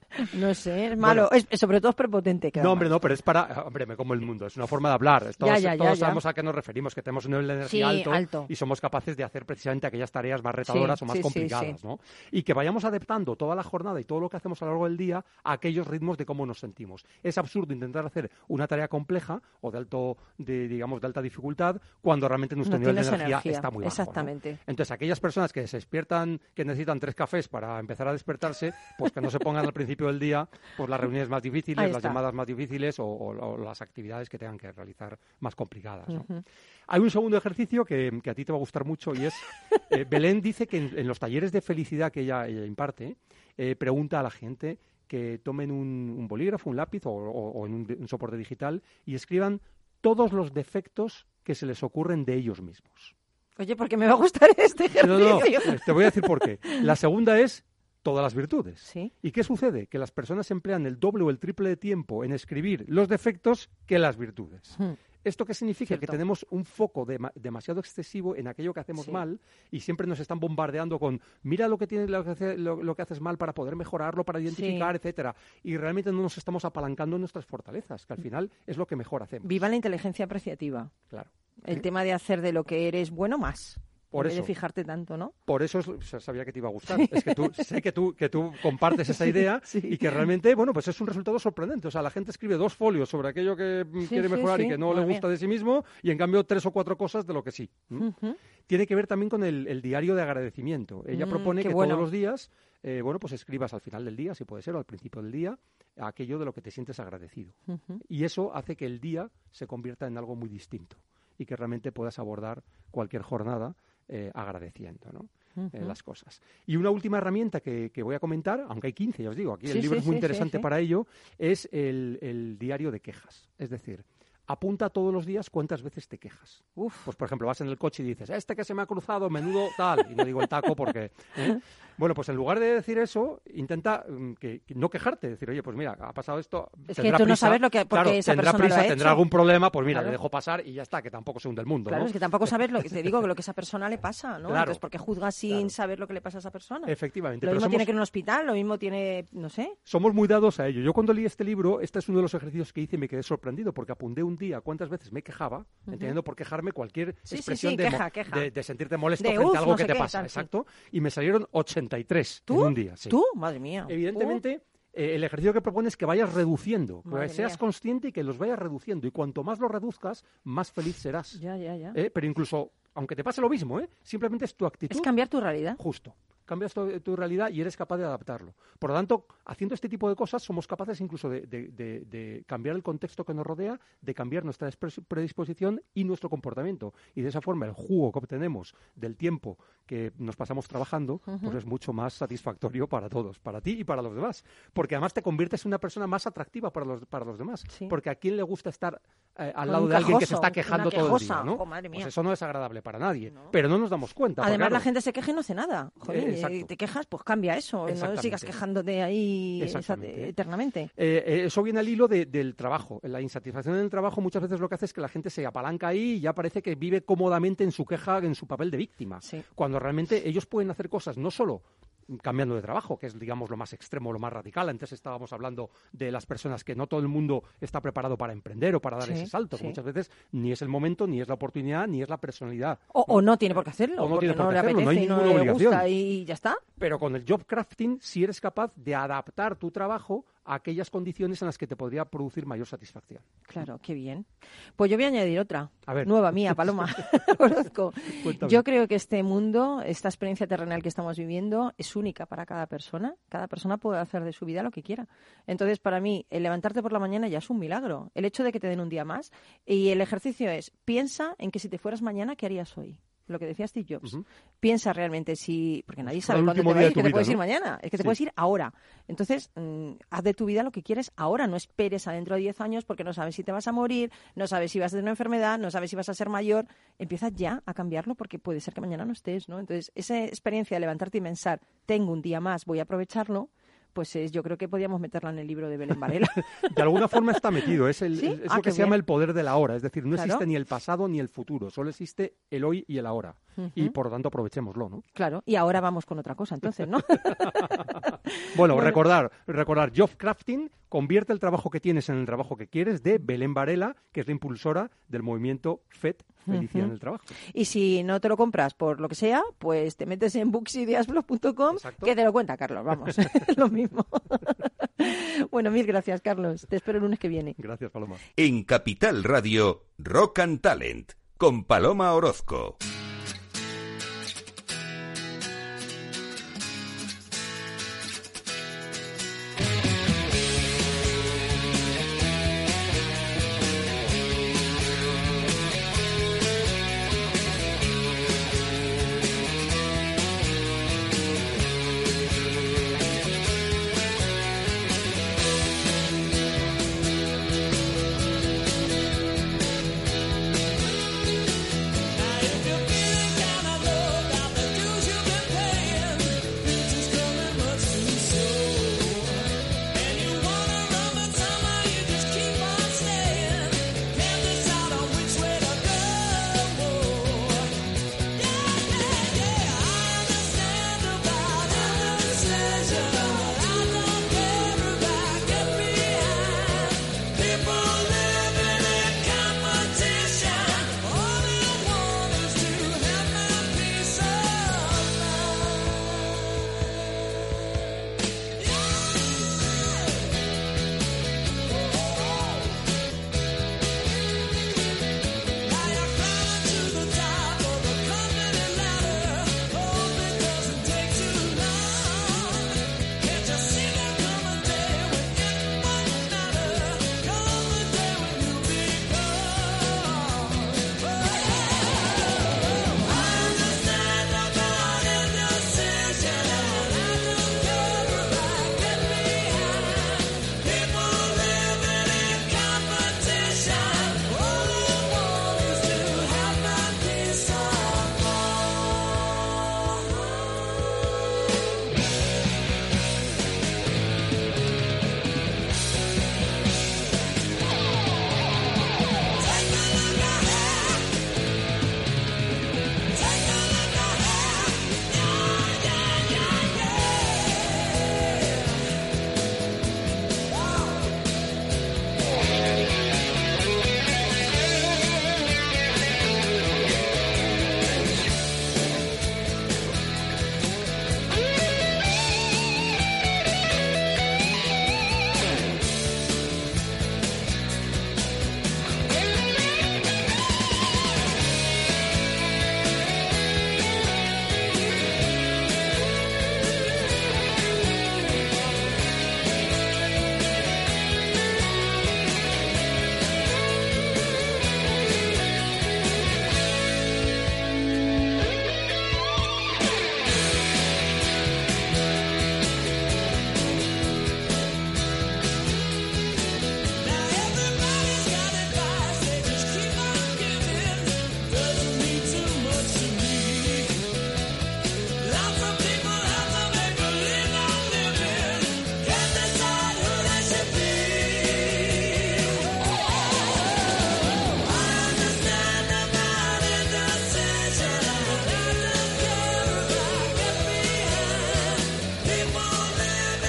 No sé, es malo. Es, sobre todo es prepotente. que No, hombre, no, pero es para. Hombre, me como el mundo. Es una forma de hablar. Todos, Ya, ya, ya, todos ya. sabemos a qué nos referimos, que tenemos un nivel de energía Sí, alto, alto. y somos capaces de hacer precisamente aquellas tareas más retadoras Sí, o más sí, complicadas. ¿no? Y que vayamos adaptando toda la jornada y todo lo que hacemos a lo largo del día a aquellos ritmos de cómo nos sentimos. Es absurdo intentar hacer una tarea compleja o de alto, de, digamos, de alta dificultad cuando realmente nuestro No nivel de energía, energía, está muy bajo. ¿no? exactamente. Entonces, aquellas personas que se despiertan, que necesitan tres cafés para empezar a despertarse, pues que no se pongan al principio <laughs> del día, pues las reuniones más difíciles, las llamadas más difíciles o, o- o las actividades que tengan que realizar más complicadas. ¿no? Hay un segundo ejercicio que, que a ti te va a gustar mucho y es, <laughs> eh, Belén dice que en, en los talleres de felicidad que ella, ella imparte, eh, pregunta a la gente que tomen un, un bolígrafo, un lápiz o, o- en un, un soporte digital y escriban todos los defectos que se les ocurren de ellos mismos. Oye, porque me va a gustar este No, no, ejercicio. no, te voy a decir por qué. La segunda es todas las virtudes. Sí. ¿Y qué sucede? Que las personas emplean el doble o el triple de tiempo en escribir los defectos que las virtudes. Hmm. ¿Esto qué significa? Cierto. Que tenemos un foco dema- demasiado excesivo en aquello que hacemos Sí. mal y siempre nos están bombardeando con mira lo que tienes, lo que, hace- lo- lo que haces mal para poder mejorarlo, para identificar, etcétera. Y realmente no nos estamos apalancando en nuestras fortalezas, que al final es lo que mejor hacemos. Viva la inteligencia apreciativa. Claro. El ¿Eh? tema de hacer de lo que eres bueno más. Por en vez de eso. fijarte tanto, ¿no? Por eso es- o sea, sabía que te iba a gustar. Es que tú, <laughs> sé que tú, que tú compartes esa idea Sí. y que realmente, bueno, pues es un resultado sorprendente. O sea, la gente escribe dos folios sobre aquello que mm, Sí, quiere mejorar y que no le gusta de sí mismo y en cambio tres o cuatro cosas de lo que sí. Tiene que ver también con el, el diario de agradecimiento. Ella Mm, propone que bueno. todos los días, eh, bueno, pues escribas al final del día, si puede ser, o al principio del día, aquello de lo que te sientes agradecido. Y eso hace que el día se convierta en algo muy distinto y que realmente puedas abordar cualquier jornada eh, agradeciendo. ¿no? eh, las cosas. Y una última herramienta que, que voy a comentar, aunque hay 15, ya os digo, aquí el libro sí, es muy sí, interesante para ello, es el, el diario de quejas. Es decir, apunta todos los días cuántas veces te quejas. Pues, por ejemplo, vas en el coche y dices, este que se me ha cruzado, menudo tal, y no digo el taco porque... ¿eh? <laughs> Bueno, pues en lugar de decir eso, intenta mm, que, que no quejarte, decir, oye, pues mira, ha pasado esto. Es que tú no sabes lo que- por claro, esa tendrá persona lo prisa, ha tendrá hecho. algún problema, pues mira, Claro. le dejo pasar y ya está, que tampoco se hunde el mundo. Claro, ¿no? es que tampoco sabes lo que te digo, lo que esa persona le pasa, ¿no? Claro. Entonces, porque juzgas sin Claro. saber lo que le pasa a esa persona. Efectivamente, Lo pero mismo tiene que ir a un hospital, lo mismo tiene, no sé. Somos muy dados a ello. Yo cuando leí este libro, este es uno de los ejercicios que hice y me quedé sorprendido porque apunté un día cuántas veces me quejaba, entendiendo por quejarme cualquier Sí, expresión sí, de, mo- queja, queja. de- de sentirte molesto De, frente "Uf, a algo no que te qué", pasa. tal. Exacto. Y me salieron 83 en un día. ¿Tú? Madre mía. Evidentemente, eh, el ejercicio que propone es que vayas reduciendo, que seas mía. consciente y que los vayas reduciendo. Y cuanto más los reduzcas, más feliz serás. Ya, ya, ya. ¿Eh? Pero incluso, aunque te pase lo mismo, ¿eh? simplemente es tu actitud. Es cambiar tu realidad. Justo. Cambias tu, tu realidad y eres capaz de adaptarlo. Por lo tanto, haciendo este tipo de cosas, somos capaces incluso de, de- de- de cambiar el contexto que nos rodea, de cambiar nuestra predisposición y nuestro comportamiento. Y de esa forma, el jugo que obtenemos del tiempo que nos pasamos trabajando, pues es mucho más satisfactorio para todos, para ti y para los demás. Porque además te conviertes en una persona más atractiva para los, para los demás. Porque a quién le gusta estar eh, al lado de alguien que se está quejando todo el día, ¿no? Madre mía. Pues eso no es agradable para nadie. Pero no nos damos cuenta. Además, la gente se queja y no hace nada. Joder, Eh, exacto. te quejas, pues cambia eso. No sigas quejándote ahí eternamente. Eh, eh, eso viene al hilo de- del trabajo. La insatisfacción en el trabajo muchas veces lo que hace es que la gente se apalanca ahí y ya parece que vive cómodamente en su queja, en su papel de víctima. Cuando realmente ellos pueden hacer cosas no solo cambiando de trabajo, que es digamos lo más extremo, lo más radical. Antes estábamos hablando de las personas que no todo el mundo está preparado para emprender o para dar Sí, ese salto. sí. Muchas veces ni es el momento, ni es la oportunidad, ni es la personalidad. O, o no tiene por qué hacerlo, O no porque tiene por no qué le hacerlo, apetece no hay y no ninguna le obligación. gusta y ya está. Pero con el job crafting sí eres capaz de adaptar tu trabajo a aquellas condiciones en las que te podría producir mayor satisfacción. Claro, qué bien. Pues yo voy a añadir otra. A ver. Nueva mía, Paloma. <laughs> <laughs> Yo creo que este mundo, esta experiencia terrenal que estamos viviendo, es única para cada persona. Cada persona puede hacer de su vida lo que quiera. Entonces, para mí, el levantarte por la mañana ya es un milagro. El hecho de que te den un día más. Y el ejercicio es, piensa en que si te fueras mañana, ¿qué harías hoy? Lo que decía Steve Jobs. Piensa realmente si... Porque nadie sabe cuándo te último va a día ir, de que te puedes ir mañana. Es que te Sí. puedes ir ahora. Entonces, mm, haz de tu vida lo que quieres ahora. No esperes a dentro de 10 años porque no sabes si te vas a morir, no sabes si vas a tener una enfermedad, no sabes si vas a ser mayor. Empieza ya a cambiarlo porque puede ser que mañana no estés, ¿no? Entonces, esa experiencia de levantarte y pensar, tengo un día más, voy a aprovecharlo, pues es, yo creo que podríamos meterla en el libro de Belén Varela. <laughs> De alguna forma está metido, es, el, ¿Sí? es Ah, lo que se llama el poder de la hora, es decir, no Claro. existe ni el pasado ni el futuro, solo existe el hoy y el ahora. Y por lo tanto aprovechémoslo, ¿no? claro, y ahora vamos con otra cosa, entonces, ¿no? <laughs> Bueno, Bueno. recordar, recordar, Job Crafting convierte el trabajo que tienes en el trabajo que quieres de Belén Varela, que es la impulsora del movimiento FED, Felicidad en el Trabajo. Y si no te lo compras por lo que sea, pues te metes en booksideasblog.com que te lo cuenta Carlos, vamos, <laughs> lo mismo. <laughs> bueno, mil gracias, Carlos. Te espero el lunes que viene. Gracias, Paloma. En Capital Radio, Rock and Talent, con Paloma Orozco.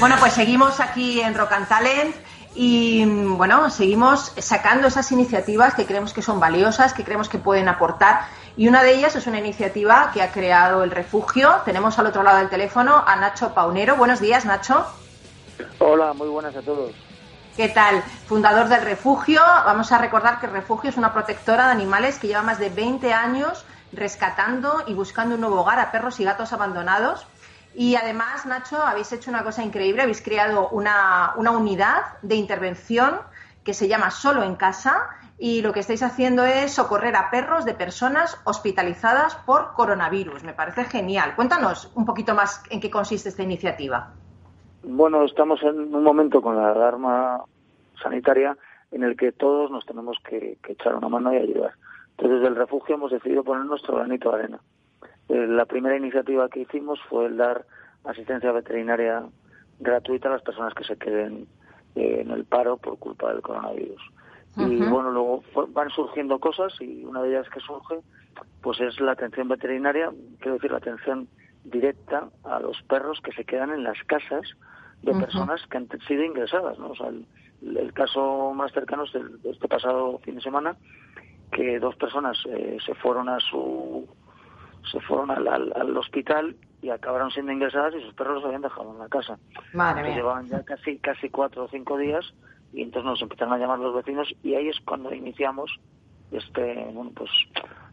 Bueno, pues seguimos aquí en Rock and Talent y bueno, seguimos sacando esas iniciativas que creemos que son valiosas, que creemos que pueden aportar. Y una de ellas es una iniciativa que ha creado el refugio. Tenemos al otro lado del teléfono a Nacho Paunero. Buenos días, Nacho. Hola, muy buenas a todos. ¿Qué tal? Fundador del refugio. Vamos a recordar que el refugio es una protectora de animales que lleva más de 20 años rescatando y buscando un nuevo hogar a perros y gatos abandonados. Y además, Nacho, habéis hecho una cosa increíble, habéis creado una, una unidad de intervención que se llama Solo en Casa y lo que estáis haciendo es socorrer a perros de personas hospitalizadas por coronavirus. Me parece genial. Cuéntanos un poquito más en qué consiste esta iniciativa. Bueno, estamos en un momento con la alarma sanitaria en el que todos nos tenemos que, que echar una mano y ayudar. Entonces, desde el refugio hemos decidido poner nuestro granito de arena. Eh, la primera iniciativa que hicimos fue el dar asistencia veterinaria gratuita a las personas que se queden eh, en el paro por culpa del coronavirus. Y bueno, luego van surgiendo cosas y una de ellas que surge pues es la atención veterinaria, quiero decir, la atención directa a los perros que se quedan en las casas de personas que han sido ingresadas. ¿no? O sea, el, caso más cercano es de este pasado fin de semana, que dos personas eh, se fueron a su se fueron al, al, hospital y acabaron siendo ingresadas y sus perros los habían dejado en la casa. Madre mía. Llevaban ya casi, casi cuatro o cinco días y entonces nos empezaron a llamar los vecinos y ahí es cuando iniciamos este, bueno, pues,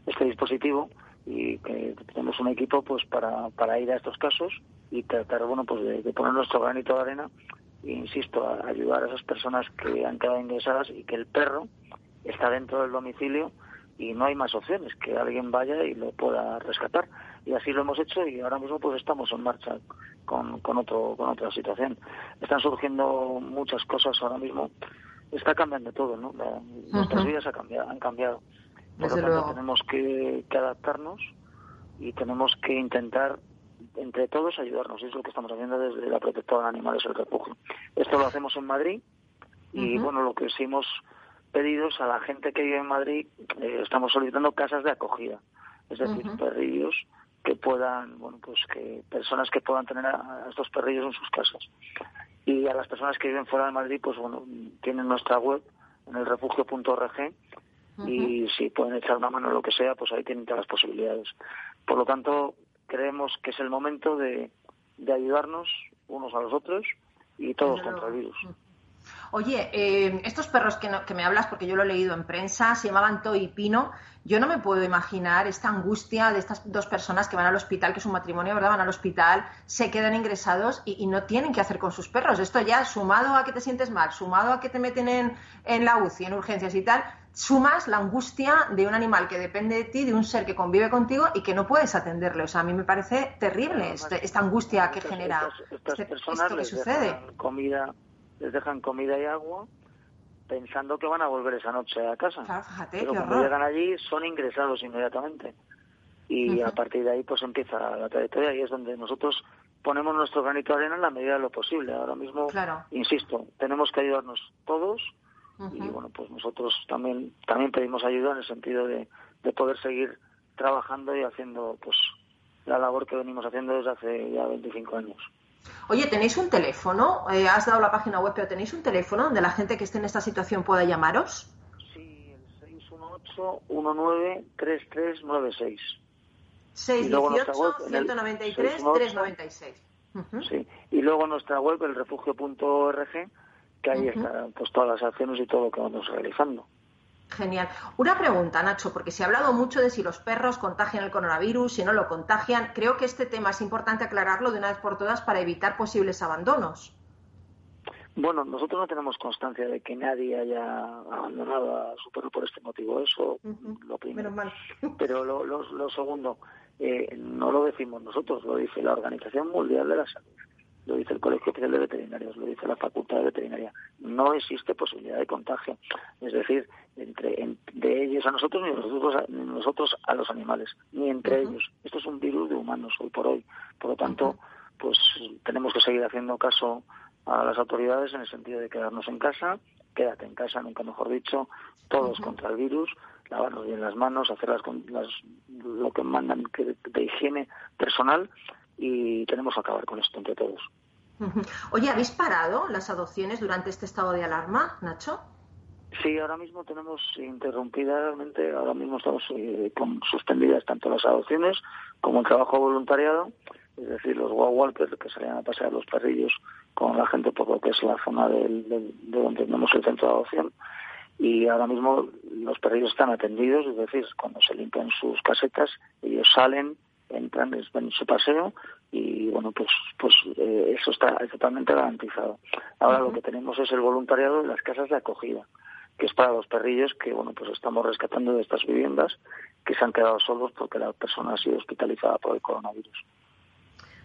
este dispositivo y que tenemos un equipo pues para, para ir a estos casos y tratar bueno pues de, poner nuestro granito de arena e insisto a ayudar a esas personas que han quedado ingresadas y que el perro está dentro del domicilio y no hay más opciones que alguien vaya y lo pueda rescatar. Y así lo hemos hecho y ahora mismo pues estamos en marcha con, con otro con otra situación. Están surgiendo muchas cosas ahora mismo. Está cambiando todo no nuestras vidas ha cambiado, han cambiado. Por lo tanto tenemos que, adaptarnos y tenemos que intentar entre todos ayudarnos. Es lo que estamos haciendo desde la protectora de animales el refugio. Esto lo hacemos en Madrid y bueno lo que hicimos pedidos a la gente que vive en Madrid, eh, estamos solicitando casas de acogida, es decir, perrillos que puedan, bueno, pues que personas que puedan tener a, estos perrillos en sus casas. Y a las personas que viven fuera de Madrid, pues bueno, tienen nuestra web en el refugio.org y si pueden echar una mano en lo que sea, pues ahí tienen todas las posibilidades. Por lo tanto, creemos que es el momento de, de ayudarnos unos a los otros y todos contra el virus. Oye, eh, estos perros que, que, me hablas, porque yo lo he leído en prensa, se llamaban Toy y Pino. Yo no me puedo imaginar esta angustia de estas dos personas que van al hospital, que es un matrimonio, ¿verdad? Van al hospital, se quedan ingresados y, no tienen qué hacer con sus perros. Esto ya, sumado a que te sientes mal, sumado a que te meten en, en la UCI, en urgencias y tal, sumas la angustia de un animal que depende de ti, de un ser que convive contigo y que no puedes atenderle. O sea, a mí me parece terrible este, esta angustia que genera estas, este, esto que sucede. Comida les dejan comida y agua pensando que van a volver esa noche a casa. Pero cuando llegan allí son ingresados inmediatamente. Y a partir de ahí pues empieza la trayectoria y es donde nosotros ponemos nuestro granito de arena en la medida de lo posible. Ahora mismo, insisto, tenemos que ayudarnos todos y bueno, pues nosotros también también pedimos ayuda en el sentido de, de poder seguir trabajando y haciendo pues la labor que venimos haciendo desde hace ya 25 años. Oye, ¿tenéis un teléfono? Eh, has dado la página web, pero ¿tenéis un teléfono donde la gente que esté en esta situación pueda llamaros? Sí, el 618-193396. 618-193-396. Sí, y luego nuestra web, el refugio.org, que ahí están pues, todas las acciones y todo lo que vamos realizando. Genial. Una pregunta, Nacho, porque se ha hablado mucho de si los perros contagian el coronavirus, si no lo contagian. Creo que este tema es importante aclararlo de una vez por todas para evitar posibles abandonos. Bueno, nosotros no tenemos constancia de que nadie haya abandonado a su perro por este motivo. Eso, lo primero. Pero lo, lo, segundo, eh, no lo decimos nosotros, lo dice la Organización Mundial de la Salud lo dice el Colegio Oficial de Veterinarios, lo dice la Facultad de Veterinaria. No existe posibilidad de contagio, es decir, entre de ellos a nosotros ni nosotros a, nosotros a los animales, ni entre ellos. Esto es un virus de humanos hoy por hoy. Por lo tanto, pues tenemos que seguir haciendo caso a las autoridades en el sentido de quedarnos en casa, quédate en casa, nunca mejor dicho, todos contra el virus, lavarnos bien las manos, hacer las, las, lo que mandan de higiene personal y tenemos que acabar con esto entre todos. Oye, ¿habéis parado las adopciones durante este estado de alarma, Nacho? Sí, ahora mismo tenemos interrumpidamente, ahora mismo estamos eh, con suspendidas tanto las adopciones como el trabajo voluntariado, es decir, los walkers que salían a pasear los perrillos con la gente por lo que es la zona de donde tenemos el centro de adopción. Y ahora mismo los perrillos están atendidos, es decir, cuando se limpian sus casetas, ellos salen, entran, ven su paseo bueno, pues, pues eh, eso está totalmente garantizado. Ahora lo que tenemos es el voluntariado de las casas de acogida que es para los perrillos que bueno pues estamos rescatando de estas viviendas que se han quedado solos porque la persona ha sido hospitalizada por el coronavirus.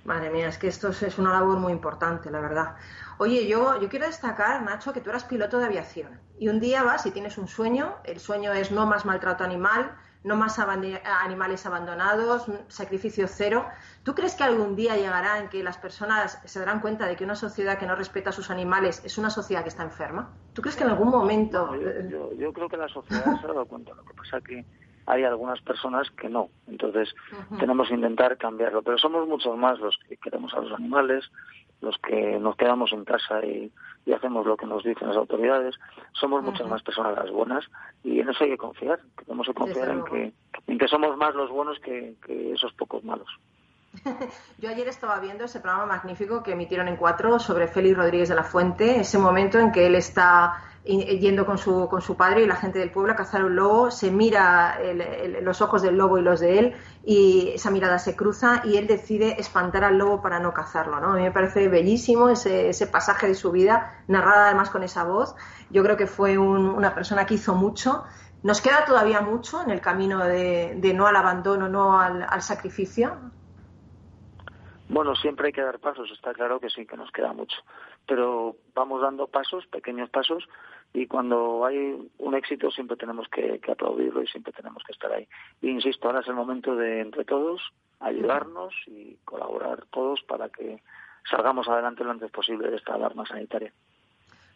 Madre mía, es que esto es una labor muy importante, la verdad. Oye, yo, yo quiero destacar, Nacho, que tú eras piloto de aviación y un día vas y tienes un sueño, el sueño es no más maltrato animal, no más animales abandonados, sacrificio cero. ¿Tú crees que algún día llegará en que las personas se darán cuenta de que una sociedad que no respeta a sus animales es una sociedad que está enferma? ¿Tú crees que en algún momento... yo, creo que la sociedad se ha dado cuenta. Lo que pasa es que hay algunas personas que no. Entonces tenemos que intentar cambiarlo. Pero somos muchos más los que queremos a los animales, los que nos quedamos en casa y, hacemos lo que nos dicen las autoridades. Somos muchas más personas las buenas y en eso hay que confiar. Tenemos que confiar en que, en que somos más los buenos que, esos pocos malos. <laughs> Yo ayer estaba viendo ese programa magnífico que emitieron en cuatro sobre Félix Rodríguez de la Fuente, ese momento en que él está yendo con su, con su padre y la gente del pueblo a cazar un lobo, se mira los ojos del lobo y los de él y esa mirada se cruza y él decide espantar al lobo para no cazarlo. ¿no? A mí me parece bellísimo ese, ese pasaje de su vida, narrada además con esa voz. Yo creo que fue una persona que hizo mucho. Nos queda todavía mucho en el camino de, no al abandono, no al sacrificio. Bueno, siempre hay que dar pasos, está claro que sí, que nos queda mucho. Pero vamos dando pasos, pequeños pasos, y cuando hay un éxito siempre tenemos que, aplaudirlo y siempre tenemos que estar ahí. Y insisto, ahora es el momento de entre todos ayudarnos y colaborar todos para que salgamos adelante lo antes posible de esta alarma sanitaria.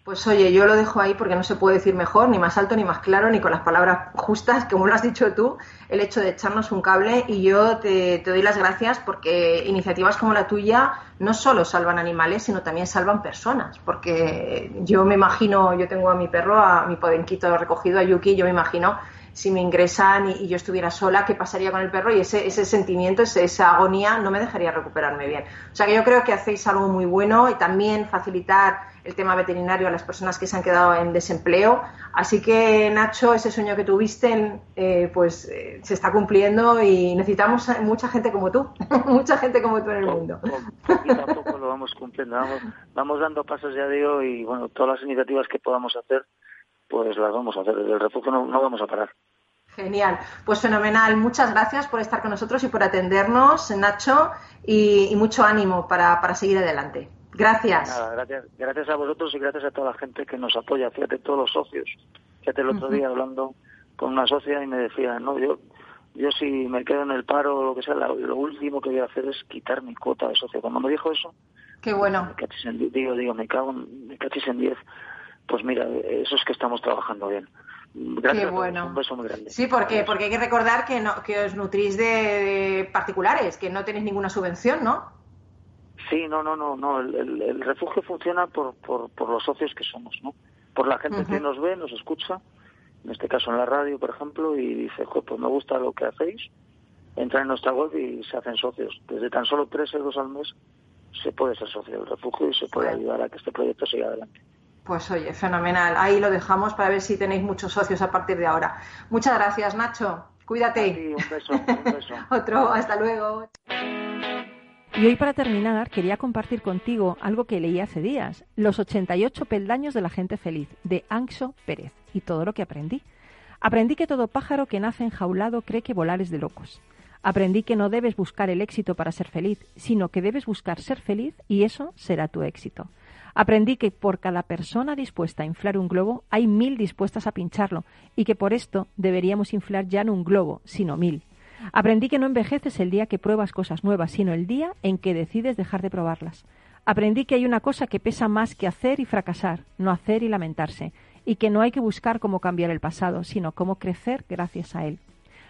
Pues oye, yo lo dejo ahí porque no se puede decir mejor, ni más alto, ni más claro, ni con las palabras justas, como lo has dicho tú, el hecho de echarnos un cable. Y yo te, doy las gracias porque iniciativas como la tuya no solo salvan animales, sino también salvan personas. Porque yo me imagino, yo tengo a mi perro, a mi podenquito recogido, a Yuki, yo me imagino si me ingresan y, yo estuviera sola, qué pasaría con el perro y ese, ese sentimiento, esa agonía no me dejaría recuperarme bien. O sea que yo creo que hacéis algo muy bueno y también facilitar el tema veterinario a las personas que se han quedado en desempleo. Así que, Nacho, ese sueño que tuviste, eh, pues eh, se está cumpliendo y necesitamos mucha gente como tú, <laughs> mucha gente como tú en el mundo. Poquito a poco lo vamos cumpliendo, vamos, vamos dando pasos ya digo y bueno, todas las iniciativas que podamos hacer pues las vamos a hacer. Desde el refugio no, vamos a parar. Genial, pues fenomenal. Muchas gracias por estar con nosotros y por atendernos, Nacho, y, mucho ánimo para, para, seguir adelante. Gracias. Nada, gracias. Gracias a vosotros y gracias a toda la gente que nos apoya. Fíjate, todos los socios. Fíjate, el otro día hablando con una socia y me decía, no, yo yo si me quedo en el paro o lo que sea, lo, último que voy a hacer es quitar mi cuota de socio. Cuando me dijo eso, Qué bueno. Me cachis en, digo, digo, me cago en, me cachis en diez pues mira, eso es que estamos trabajando bien. Gracias Qué bueno. un beso muy grande. Sí, porque, porque hay que recordar que, no, que os nutrís de particulares, que no tenéis ninguna subvención, ¿no? Sí, no, no, no, no. El, refugio funciona por, por, por, los socios que somos, ¿no? Por la gente que nos ve, nos escucha, en este caso en la radio, por ejemplo, y dice, pues me gusta lo que hacéis, entra en nuestra web y se hacen socios. Desde tan solo tres euros al mes se puede ser socio del refugio y se puede ayudar a que este proyecto siga adelante. Pues oye, fenomenal. Ahí lo dejamos para ver si tenéis muchos socios a partir de ahora. Muchas gracias, Nacho. Cuídate. un beso, un beso. <laughs> Otro, hasta luego. Y hoy para terminar quería compartir contigo algo que leí hace días, Los 88 peldaños de la gente feliz, de Anxo Pérez, y todo lo que aprendí. Aprendí que todo pájaro que nace enjaulado cree que volar es de locos. Aprendí que no debes buscar el éxito para ser feliz, sino que debes buscar ser feliz y eso será tu éxito. Aprendí que por cada persona dispuesta a inflar un globo hay mil dispuestas a pincharlo y que por esto deberíamos inflar ya no un globo, sino mil. Aprendí que no envejeces el día que pruebas cosas nuevas, sino el día en que decides dejar de probarlas. Aprendí que hay una cosa que pesa más que hacer y fracasar, no hacer y lamentarse, y que no hay que buscar cómo cambiar el pasado, sino cómo crecer gracias a él.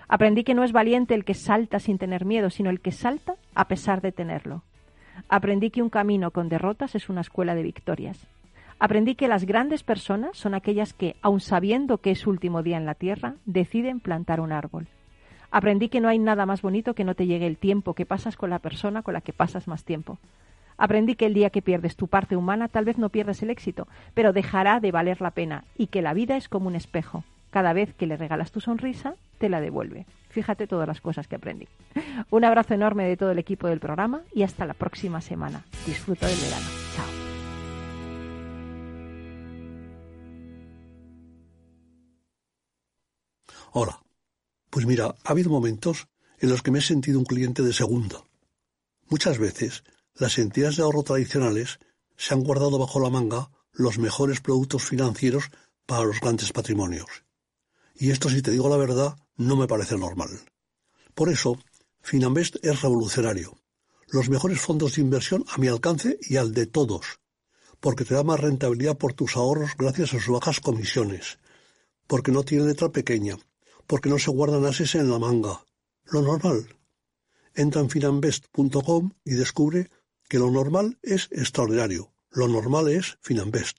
Aprendí que no es valiente el que salta sin tener miedo, sino el que salta a pesar de tenerlo. Aprendí que un camino con derrotas es una escuela de victorias. Aprendí que las grandes personas son aquellas que, aun sabiendo que es su último día en la tierra, deciden plantar un árbol. Aprendí que no hay nada más bonito que no te llegue el tiempo que pasas con la persona con la que pasas más tiempo. Aprendí que el día que pierdes tu parte humana tal vez no pierdas el éxito, pero dejará de valer la pena y que la vida es como un espejo. Cada vez que le regalas tu sonrisa, te la devuelve. Fíjate todas las cosas que aprendí. Un abrazo enorme de todo el equipo del programa y hasta la próxima semana. Disfruta del verano. Chao. Hola. Pues mira, ha habido momentos en los que me he sentido un cliente de segunda. Muchas veces las entidades de ahorro tradicionales se han guardado bajo la manga los mejores productos financieros para los grandes patrimonios. Y esto, si te digo la verdad, no me parece normal. Por eso, Finambest es revolucionario. Los mejores fondos de inversión a mi alcance y al de todos. Porque te da más rentabilidad por tus ahorros gracias a sus bajas comisiones. Porque no tiene letra pequeña. Porque no se guardan ases en la manga. Lo normal. Entra en finambest.com y descubre que lo normal es extraordinario. Lo normal es Finambest.